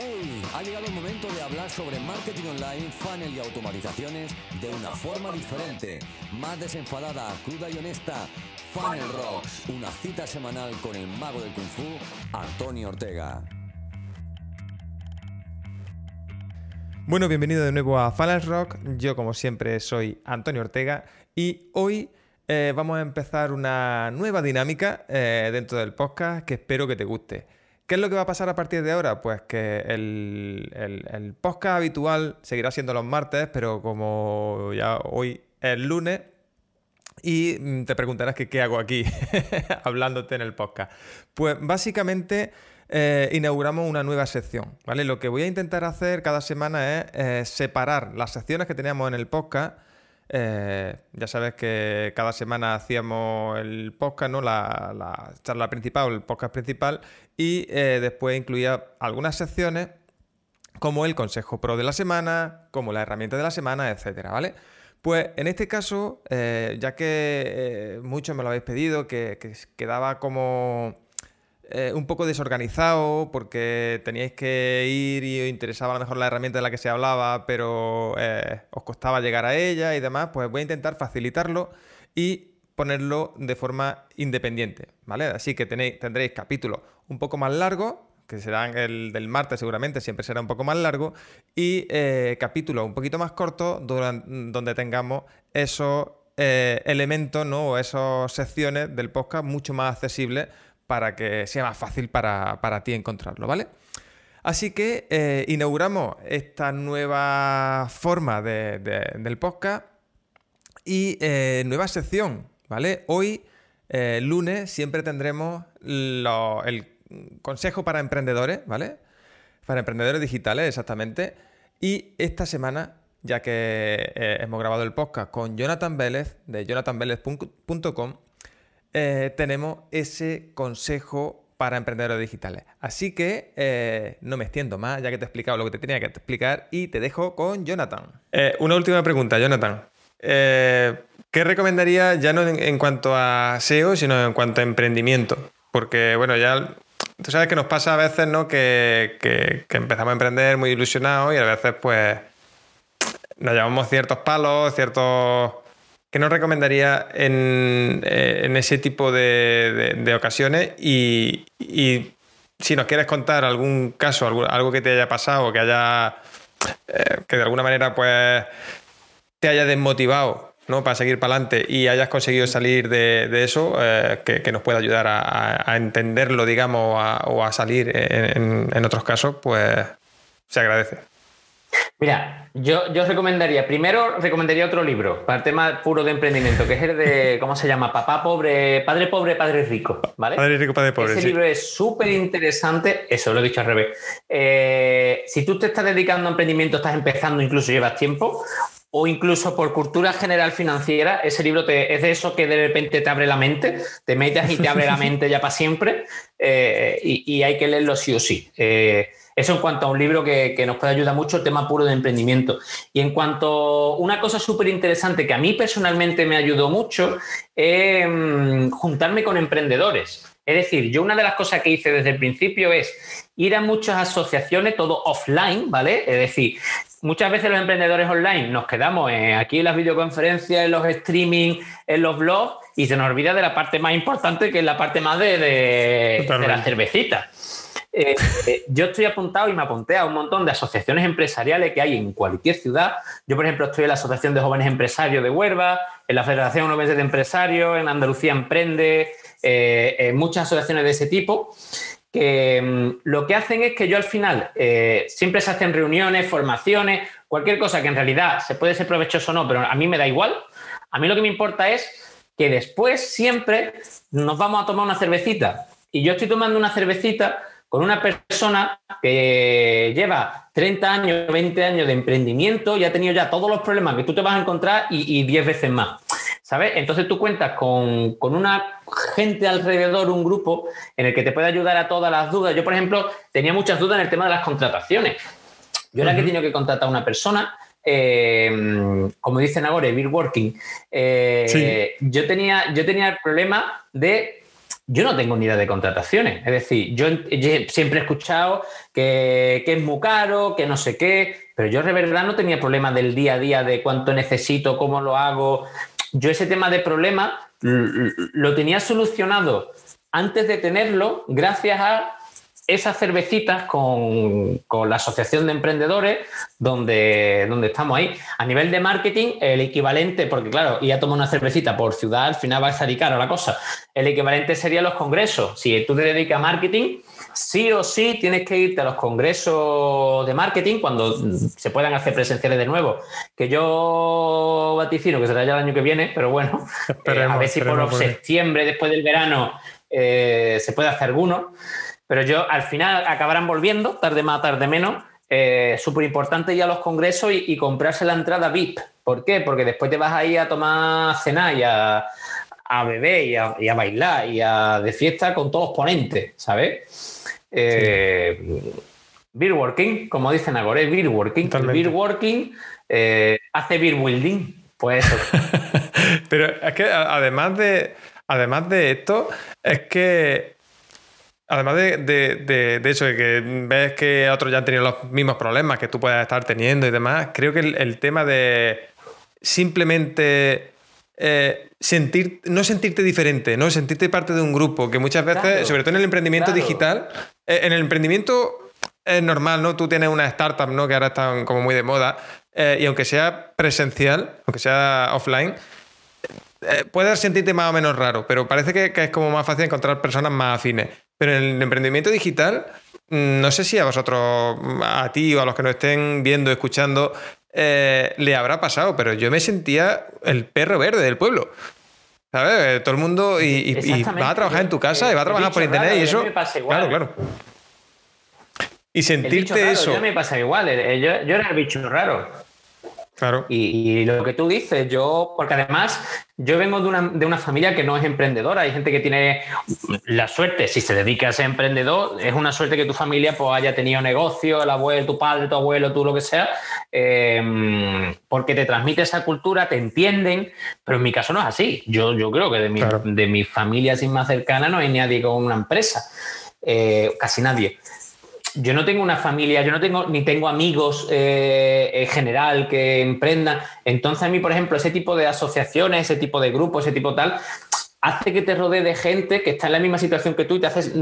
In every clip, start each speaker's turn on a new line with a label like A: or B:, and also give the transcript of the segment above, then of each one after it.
A: ¡Hey! Ha llegado el momento de hablar sobre marketing online, funnel y automatizaciones de una forma diferente, más desenfadada, cruda y honesta. Funnel Rocks, una cita semanal con el mago del kung fu, Antonio Ortega.
B: Bueno, bienvenido de nuevo a Funnel Rock. Yo, como siempre, soy Antonio Ortega y hoy eh, vamos a empezar una nueva dinámica eh, dentro del podcast que espero que te guste. ¿Qué es lo que va a pasar a partir de ahora? Pues que el, podcast habitual seguirá siendo los martes, pero como ya hoy es lunes, y mm, te preguntarás qué hago aquí hablándote en el podcast. Pues básicamente eh, inauguramos una nueva sección, ¿vale? Lo que voy a intentar hacer cada semana es eh, separar las secciones que teníamos en el podcast eh, ya sabes que cada semana hacíamos el podcast, ¿no? La, charla principal el podcast principal, y eh, después incluía algunas secciones como el consejo pro de la semana, como la herramienta de la semana, etcétera, ¿vale? Pues en este caso, eh, ya que muchos me lo habéis pedido, que quedaba como eh, un poco desorganizado porque teníais que ir y os interesaba a lo mejor la herramienta de la que se hablaba, pero eh, os costaba llegar a ella y demás, pues voy a intentar facilitarlo y ponerlo de forma independiente, ¿vale? Así que tendréis capítulos un poco más largos, que serán el del martes seguramente, siempre será un poco más largo, y eh, capítulos un poquito más cortos donde tengamos esos elementos, ¿no? O esas secciones del podcast mucho más accesibles para que sea más fácil para, ti encontrarlo, ¿vale? Así que eh, inauguramos esta nueva forma del podcast y eh, nueva sección, ¿vale? Hoy, eh, lunes, siempre tendremos el consejo para emprendedores, ¿vale? Para emprendedores digitales, exactamente. Y esta semana, ya que hemos grabado el podcast con Jonathan Vélez, de jonathanvelez.com, eh, tenemos ese consejo para emprendedores digitales. Así que eh, no me extiendo más, ya que te he explicado lo que te tenía que explicar y te dejo con Jonathan. Eh, una última pregunta, Jonathan. ¿Qué recomendaría ya no en, cuanto a SEO, sino en cuanto a emprendimiento? Porque, bueno, ya tú sabes que nos pasa a veces, ¿no? Que, que empezamos a emprender muy ilusionados y a veces, pues, nos llevamos ciertos palos, ciertos ¿Qué nos recomendaría en, eh, ese tipo de, ocasiones? Y, si nos quieres contar algún caso, algo, que te haya pasado, que haya. Eh, que de alguna manera, pues. te haya desmotivado ¿no? para seguir para adelante y hayas conseguido salir de, eso, eh, que, nos pueda ayudar a, entenderlo, digamos, o a, salir en otros casos, pues se agradece.
C: Mira, yo, yo recomendaría, primero recomendaría otro libro para el tema puro de emprendimiento, que es el de, ¿cómo se llama? Papá pobre, padre pobre, padre rico, ¿vale?
B: Padre rico, padre pobre.
C: Ese libro es súper interesante, eso lo he dicho al revés. Eh, si tú te estás dedicando a emprendimiento, estás empezando, incluso llevas tiempo, o incluso por cultura general financiera, ese libro te, es de eso que de repente te abre la mente, te metes y te abre la mente ya para siempre, eh, y, hay que leerlo sí o sí. Eh, eso en cuanto a un libro que, nos puede ayudar mucho, el tema puro de emprendimiento. Y en cuanto a una cosa súper interesante que a mí personalmente me ayudó mucho, es mm, juntarme con emprendedores. Es decir, yo una de las cosas que hice desde el principio es ir a muchas asociaciones, todo offline, ¿vale? Es decir, muchas veces los emprendedores online nos quedamos aquí en las videoconferencias, en los streaming, en los blogs y se nos olvida de la parte más importante que es la parte más de, de la cervecita. Eh, eh, yo estoy apuntado y me apunté a un montón de asociaciones empresariales que hay en cualquier ciudad. Yo, por ejemplo, estoy en la Asociación de Jóvenes Empresarios de Huelva, en la Federación de Empresarios, en Andalucía Emprende, eh, en muchas asociaciones de ese tipo que mm, lo que hacen es que yo al final siempre se hacen reuniones, formaciones, cualquier cosa que en realidad se puede ser provechoso o no, pero a mí me da igual. A mí lo que me importa es que después siempre nos vamos a tomar una cervecita. Y yo estoy tomando una cervecita con una persona que lleva 30 años, 20 años de emprendimiento y ha tenido ya todos los problemas que tú te vas a encontrar y, 10 veces más. ¿Sabes? Entonces tú cuentas con, una gente alrededor, un grupo en el que te puede ayudar a todas las dudas. Yo, por ejemplo, tenía muchas dudas en el tema de las contrataciones. Yo era que he tenido que contratar a una persona, eh, como dicen ahora, Bill Working. Eh, yo, tenía, yo tenía el problema de yo no tengo ni idea de contrataciones. Es decir, yo, siempre he escuchado que, es muy caro, que no sé qué, pero yo de verdad no tenía problemas del día a día de cuánto necesito, cómo lo hago. Yo ese tema de problemas lo tenía solucionado antes de tenerlo gracias a esas cervecitas con, la Asociación de Emprendedores, donde, donde estamos ahí. A nivel de marketing, el equivalente, porque claro, ya tomar una cervecita por ciudad, al final va a salir caro la cosa. El equivalente sería los congresos. Si tú te dedicas a marketing, sí o sí tienes que irte a los congresos de marketing cuando se puedan hacer presenciales de nuevo. Que yo vaticino que será ya el año que viene, pero bueno, eh, a ver si por septiembre, después del verano, eh, se puede hacer alguno. Pero yo al final acabarán volviendo, tarde más, tarde menos. Eh, Súper importante ir a los congresos y, comprarse la entrada VIP. ¿Por qué? Porque después te vas a ir a tomar cena y a, beber y a, bailar y a de fiesta con todos los ponentes, ¿sabes? Eh, beer working, como dicen ahora, es beer working. Beer working eh, hace beer building. Pues eso.
B: Pero es que además de, además de esto, es que Además de, de, de, eso, de que ves que otros ya han tenido los mismos problemas que tú puedas estar teniendo y demás, creo que el, tema de simplemente eh, sentir, no sentirte diferente, no sentirte parte de un grupo, que muchas veces, sobre todo en el emprendimiento digital, eh, en el emprendimiento es normal, ¿no? Tú tienes una startup, ¿no? Que ahora están como muy de moda, eh, y aunque sea presencial, aunque sea offline, puedes sentirte más o menos raro, pero parece que, que, es como más fácil encontrar personas más afines. Pero en el emprendimiento digital, mm, no sé si a vosotros, a ti o a los que nos estén viendo, escuchando, eh, le habrá pasado, pero yo me sentía el perro verde del pueblo. ¿Sabes? Todo el mundo y, va a trabajar en tu casa y va a trabajar por internet y eso. Claro, claro. Y sentirte eso.
C: Yo me pasa igual. Eh, yo, yo era el bicho raro.
B: Claro.
C: Y, lo que tú dices, yo, porque además yo vengo de una, de una, familia que no es emprendedora, hay gente que tiene la suerte, si se dedica a ser emprendedor, es una suerte que tu familia pues, haya tenido negocio, el abuelo, tu padre, tu abuelo, tú lo que sea, eh, porque te transmite esa cultura, te entienden, pero en mi caso no es así. Yo, yo creo que de mi, de mi familia sin más cercana no hay nadie con una empresa, eh, casi nadie yo no tengo una familia, yo no tengo ni tengo amigos eh, en general que emprendan. Entonces a mí, por ejemplo, ese tipo de asociaciones, ese tipo de grupos, ese tipo tal, hace que te rodee de gente que está en la misma situación que tú y te haces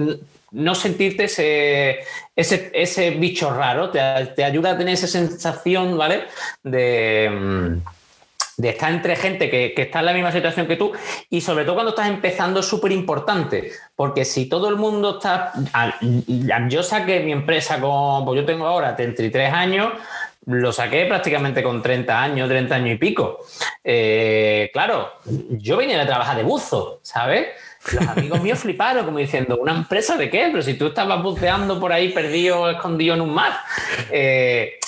C: no sentirte ese, ese, bicho raro, te, te, ayuda a tener esa sensación, ¿vale? De mm, de estar entre gente que, está en la misma situación que tú y sobre todo cuando estás empezando es súper importante, porque si todo el mundo está... Yo saqué mi empresa con, pues yo tengo ahora 33 años, lo saqué prácticamente con 30 años, 30 años y pico. Eh, claro, yo venía a trabajar de buzo, ¿sabes? Los amigos míos fliparon como diciendo, ¿una empresa de qué? Pero si tú estabas buceando por ahí perdido, escondido en un mar. Eh,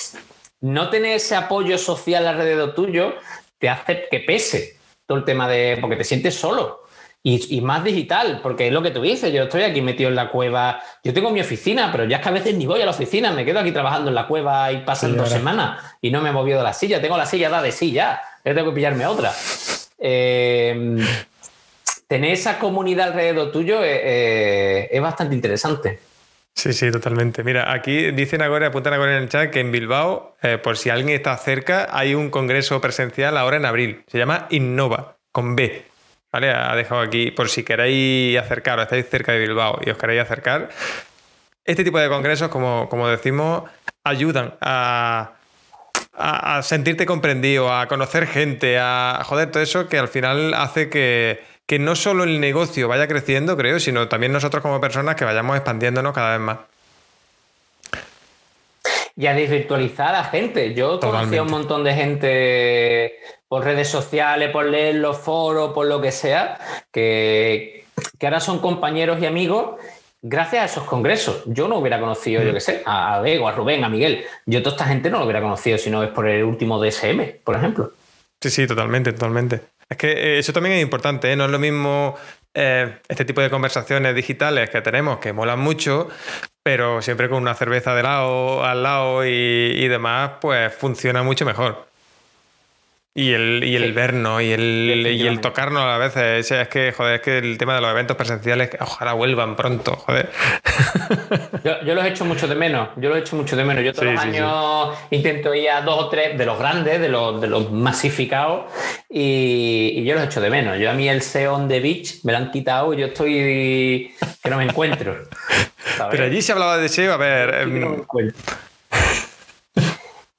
C: no tener ese apoyo social alrededor tuyo te hace que pese todo el tema de. porque te sientes solo. Y, más digital, porque es lo que tú dices, yo estoy aquí metido en la cueva, yo tengo mi oficina, pero ya es que a veces ni voy a la oficina, me quedo aquí trabajando en la cueva y pasan dos semanas y no me he movido de la silla, tengo la silla da de silla, yo tengo que pillarme otra. Eh, tener esa comunidad alrededor tuyo eh, eh, es bastante interesante.
B: Sí, sí, totalmente. Mira, aquí dicen ahora, apuntan ahora en el chat que en Bilbao, eh, por si alguien está cerca, hay un congreso presencial ahora en abril. Se llama Innova, con B. ¿Vale? Ha dejado aquí, por si queréis acercaros, estáis cerca de Bilbao y os queréis acercar. Este tipo de congresos, como, como decimos, ayudan a, a sentirte comprendido, a conocer gente, a joder, todo eso que al final hace que, que no solo el negocio vaya creciendo, creo, sino también nosotros como personas que vayamos expandiéndonos cada vez más.
C: Y a desvirtualizar a la gente. Yo conocí a un montón de gente por redes sociales, por leer los foros, por lo que sea, que, ahora son compañeros y amigos gracias a esos congresos. Yo no hubiera conocido, yo mm. qué sé, a Bego, a Rubén, a Miguel. Yo toda esta gente no lo hubiera conocido si no es por el último DSM, por ejemplo.
B: Sí, sí, totalmente, totalmente. Es que eh, eso también es importante, ¿eh? no es lo mismo eh, este tipo de conversaciones digitales que tenemos que molan mucho, pero siempre con una cerveza de lado, al lado y, demás, pues funciona mucho mejor. Y el, y el vernos y el, y el tocarnos a veces. Es que, joder, es que el tema de los eventos presenciales, ojalá vuelvan pronto, joder.
C: Yo, los echo mucho de menos. Yo los echo mucho de menos. Yo todos los años intento ir a dos o tres de los grandes, de los, de los masificados, y, yo los echo de menos. Yo a mí el Seon de Beach me lo han quitado y yo estoy que no me encuentro.
B: Pero allí se hablaba de SEO, a ver.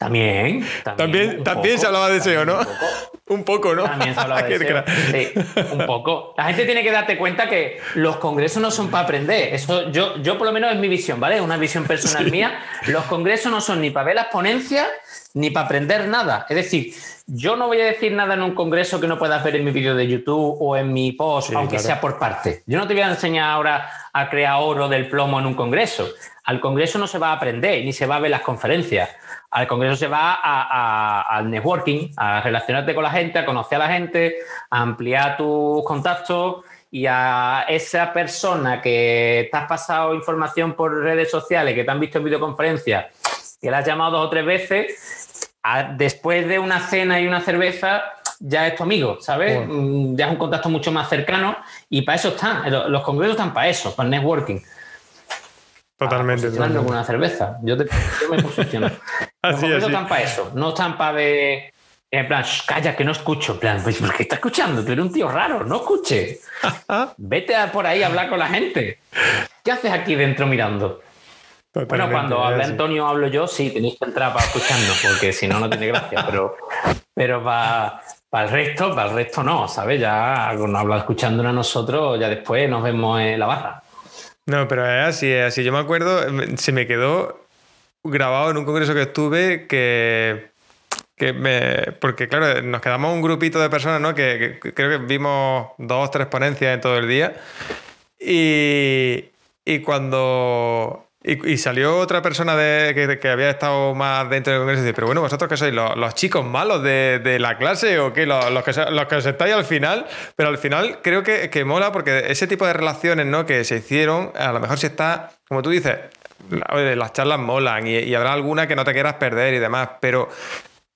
C: También.
B: También, también, se hablaba de SEO, ¿no? Un poco, ¿no?
C: También se hablaba de SEO. Sí, un poco. La gente tiene que darte cuenta que los congresos no son para aprender. Eso yo, yo por lo menos es mi visión, ¿vale? Es una visión personal mía. Los congresos no son ni para ver las ponencias ni para aprender nada. Es decir, yo no voy a decir nada en un congreso que no puedas ver en mi vídeo de YouTube o en mi post, aunque sea por parte. Yo no te voy a enseñar ahora a crear oro del plomo en un congreso. Al congreso no se va a aprender ni se va a ver las conferencias. Al congreso se va al networking, a relacionarte con la gente, a conocer a la gente, a ampliar tus contactos y a esa persona que te has pasado información por redes sociales, que te han visto en videoconferencia, que la has llamado dos o tres veces, después de una cena y una cerveza, ya es tu amigo, ¿sabes? Mm, ya es un contacto mucho más cercano y para eso están. Los congresos están para eso, para el networking.
B: Totalmente.
C: Para con una cerveza. Yo, te, yo me posiciono. así, no están para eso. No están para de. En plan, calla, que no escucho. En plan, pues, ¿por qué estás escuchando? Tú eres un tío raro, no escuche. Vete por ahí a hablar con la gente. ¿Qué haces aquí dentro mirando? bueno, cuando habla Antonio hablo yo, sí, tenéis que entrar para escucharnos, porque si no, no tiene gracia. Pero, pero para, para el resto, para el resto no, ¿sabes? Ya cuando habla escuchándonos a nosotros, ya después nos vemos en la barra.
B: No, pero es así. Yo me acuerdo, se me quedó grabado en un congreso que estuve que, que me, porque claro, nos quedamos un grupito de personas, ¿no? Que, creo que vimos dos tres ponencias en todo el día. Y, y cuando y, salió otra persona de, que, había estado más dentro del congreso y dice, pero bueno, vosotros que sois los, chicos malos de, la clase o qué, los, que, los que os estáis al final, pero al final creo que, que, mola porque ese tipo de relaciones ¿no? que se hicieron, a lo mejor si está, como tú dices, las charlas molan y, habrá alguna que no te quieras perder y demás, pero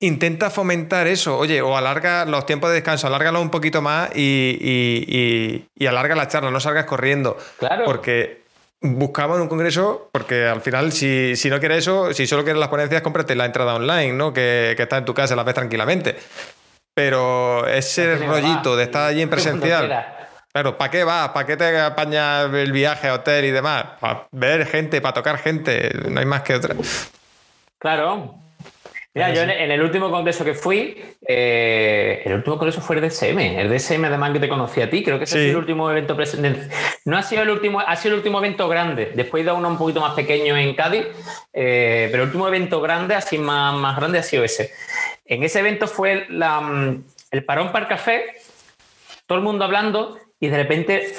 B: intenta fomentar eso, oye, o alarga los tiempos de descanso, alárgalo un poquito más y, y, y alarga la charla, no salgas corriendo.
C: Claro.
B: Porque buscamos en un congreso, porque al final, si, no quieres eso, si solo quieres las ponencias, cómprate la entrada online, ¿no? Que, que está en tu casa, la ves tranquilamente. Pero ese rollito de estar allí en presencial. Claro, ¿para qué vas? ¿Para qué te apañas el viaje a hotel y demás? Para ver gente, para tocar gente, no hay más que otra.
C: Claro, Mira, yo en, el último congreso que fui, eh, el último congreso fue el DSM. El DSM, además, que te conocí a ti. Creo que ese ha sido el último evento presente. No ha sido el último, ha sido el último evento grande. Después he ido uno un poquito más pequeño en Cádiz, eh, pero el último evento grande, así más, más grande, ha sido ese. En ese evento fue la, el parón para el café, todo el mundo hablando y de repente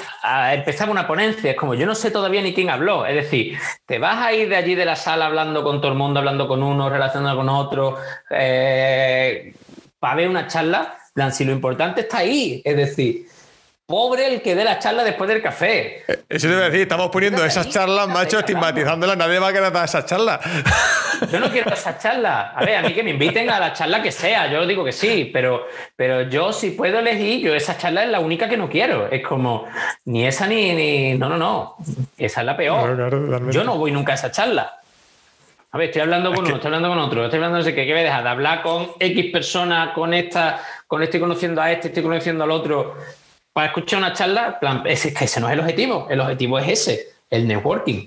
C: empezaba una ponencia. Es como, yo no sé todavía ni quién habló. Es decir, te vas a ir de allí de la sala hablando con todo el mundo, hablando con uno, relacionando con otro, eh, para ver una charla. si lo importante está ahí, es decir, Pobre el que dé la charla después del café.
B: Eh, eso te voy a decir, estamos poniendo esas charlas, macho, estigmatizándolas. Nadie va a querer dar esas charlas.
C: Yo no quiero esas charlas. A ver, a mí que me inviten a la charla que sea, yo digo que sí, pero, pero yo si puedo elegir, yo esa charla es la única que no quiero. Es como, ni esa ni. ni... No, no, no. Esa es la peor. yo no voy nunca a esa charla. A ver, estoy hablando con uno, estoy hablando con otro, estoy hablando de qué, ¿qué me dejar de hablar con X persona, con esta, con estoy conociendo a este, estoy conociendo al otro para escuchar una charla, plan, ese no es el objetivo. El objetivo es ese, el networking.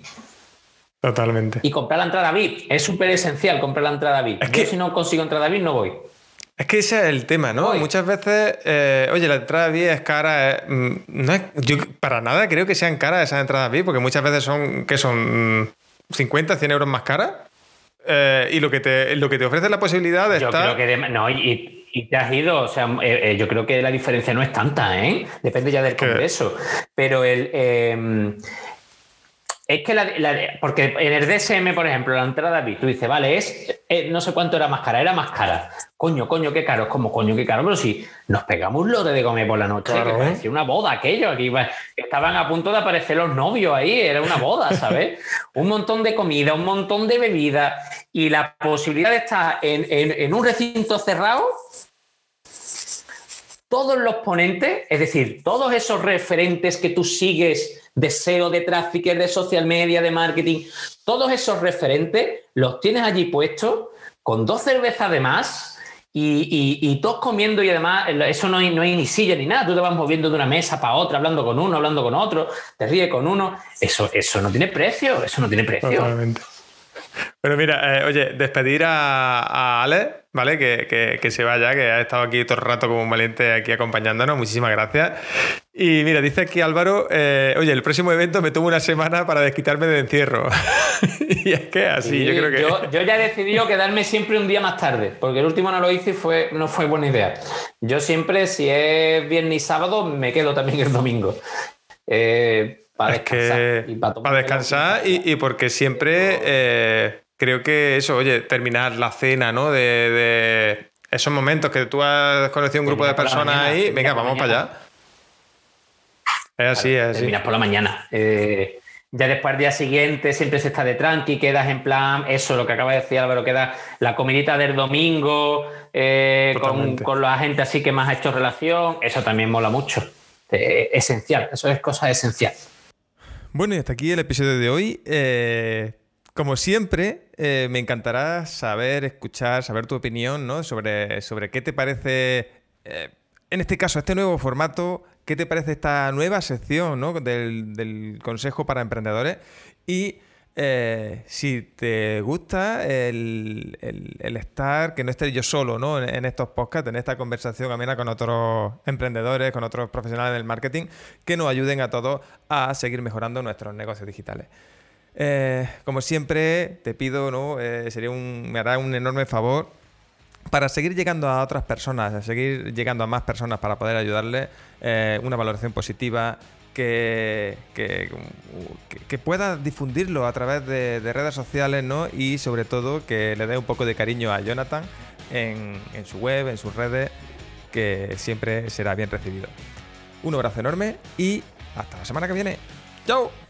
B: Totalmente.
C: Y comprar la entrada VIP. Es súper esencial comprar la entrada VIP. Es que... Yo si no consigo entrada VIP no voy.
B: Es que ese es el tema, ¿no? Muchas veces, eh, oye, la entrada VIP es cara. Eh, mm, no es, yo para nada creo que sean caras esas entradas VIP, porque muchas veces son, que son 50, 100 euros más caras. Eh, y lo que, te, lo que te ofrece la posibilidad de
C: yo
B: estar.
C: Creo que no, y, y te has ido, o sea, eh, eh, yo creo que la diferencia no es tanta, ¿eh? Depende ya del congreso. Pero el. Es que la, porque en el DSM, por ejemplo, la entrada VIP, tú dices, vale, es eh, no sé cuánto era más cara, era más cara. Coño, coño, qué caro, es como coño, qué caro, pero si nos pegamos un lote de comer por la noche, que parecía una boda aquello, aquí estaban a punto de aparecer los novios ahí, era una boda, ¿sabes? un montón de comida, un montón de bebida y la posibilidad de estar en un recinto cerrado todos los ponentes, es decir, todos esos referentes que tú sigues de SEO, de tráfico, de social media, de marketing, todos esos referentes los tienes allí puestos con dos cervezas de más y, todos comiendo y además eso no hay, no hay ni silla ni nada, tú te vas moviendo de una mesa para otra, hablando con uno, hablando con otro, te ríes con uno, eso, eso no tiene precio, eso no tiene precio.
B: Pero mira, eh, oye, despedir a, Ale, ¿vale? Que, se vaya, que ha estado aquí todo el rato como un valiente aquí acompañándonos. Muchísimas gracias. Y mira, dice aquí Álvaro, eh, oye, el próximo evento me tomo una semana para desquitarme de encierro. y es que así, yo creo
C: que... Yo, ya he decidido quedarme siempre un día más tarde, porque el último no lo hice y fue, no fue buena idea. Yo siempre, si es viernes y sábado, me quedo también el domingo. Eh, para descansar.
B: y para, descansar y, porque siempre eh, creo que eso, oye, terminar la cena, ¿no? De, esos momentos que tú has conocido un grupo de personas ahí, venga, vamos para allá. Es así, es así.
C: Terminas por la mañana. Eh, ya después al día siguiente siempre se está de tranqui, quedas en plan, eso, lo que acaba de decir Álvaro, queda la comidita del domingo eh, con, con, la gente así que más ha hecho relación, eso también mola mucho. esencial, eso es cosa esencial.
B: Bueno, y hasta aquí el episodio de hoy. Eh, como siempre, eh, me encantará saber, escuchar, saber tu opinión ¿no? sobre, sobre qué te parece, eh, en este caso, este nuevo formato, qué te parece esta nueva sección ¿no? del, del Consejo para Emprendedores y eh, si te gusta el, estar, que no esté yo solo ¿no? En, estos podcasts, en esta conversación amena con otros emprendedores, con otros profesionales del marketing, que nos ayuden a todos a seguir mejorando nuestros negocios digitales. Eh, como siempre, te pido, ¿no? Eh, sería un, me hará un enorme favor para seguir llegando a otras personas, a seguir llegando a más personas para poder ayudarles, una valoración positiva, que, que, pueda difundirlo a través de, redes sociales, ¿no? Y sobre todo que le dé un poco de cariño a Jonathan en, en su web, en sus redes, que siempre será bien recibido. Un abrazo enorme y hasta la semana que viene. ¡Chao!